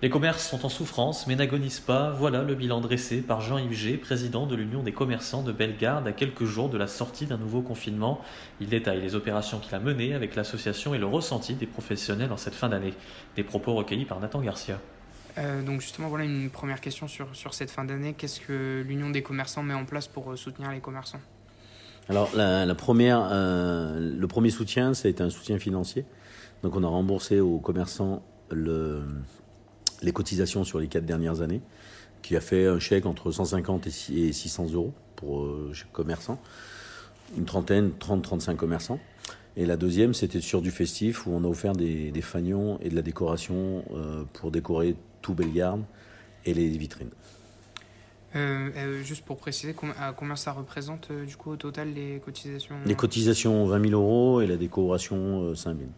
Les commerces sont en souffrance mais n'agonisent pas. Voilà le bilan dressé par Jean-Yves G, président de l'Union des commerçants de Bellegarde à quelques jours de la sortie d'un nouveau confinement. Il détaille les opérations qu'il a menées avec l'association et le ressenti des professionnels en cette fin d'année. Des propos recueillis par Nathan Garcia. Euh, donc justement, voilà une première question sur, sur cette fin d'année. Qu'est-ce que l'Union des commerçants met en place pour euh, soutenir les commerçants? Alors, la, la première, euh, le premier soutien, ça a été un soutien financier. Donc, on a remboursé aux commerçants le, les cotisations sur les quatre dernières années, qui a fait un chèque entre 150 et 6 et 600 euros pour euh, chaque commerçant. Une trentaine, 30-35 commerçants. Et la deuxième, c'était sur du festif, où on a offert des, des fanions et de la décoration euh, pour décorer tout Bellegarde et les vitrines. Euh, euh, Juste pour préciser, com- à combien ça représente du coup au total les cotisations Les cotisations 20 000 euros et la décoration euh, 5 000.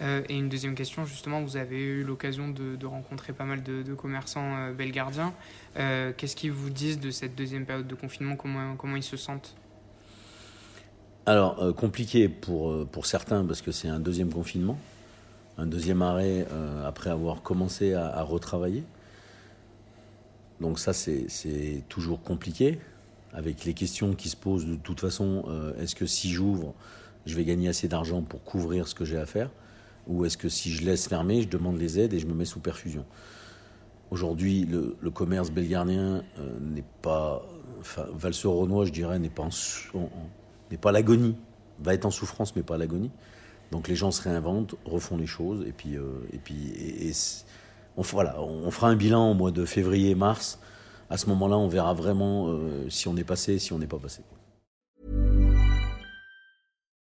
Euh, et une deuxième question, justement, vous avez eu l'occasion de, rencontrer pas mal de, commerçants euh, belgardiens. Euh, Qu'est-ce qu'ils vous disent de cette deuxième période de confinement? Comment, comment ils se sentent? Alors, compliqué pour, pour certains parce que c'est un deuxième confinement, un deuxième arrêt après avoir commencé à, à retravailler. Donc ça, c'est toujours compliqué avec les questions qui se posent de toute façon. est-ce que si j'ouvre, je vais gagner assez d'argent pour couvrir ce que j'ai à faire? Ou est-ce que si je laisse fermer, je demande les aides et je me mets sous perfusion? Aujourd'hui, le, commerce belgardien euh, n'est pas... Enfin, Valseur-Renoir, je dirais, n'est pas n'est pas l'agonie, va être en souffrance, mais pas l'agonie. Donc les gens se réinventent, refont les choses, et puis, euh, et puis et- on, voilà, on fera un bilan au mois de février-mars. À ce moment-là, on verra vraiment euh, si on est passé, si on n'est pas passé.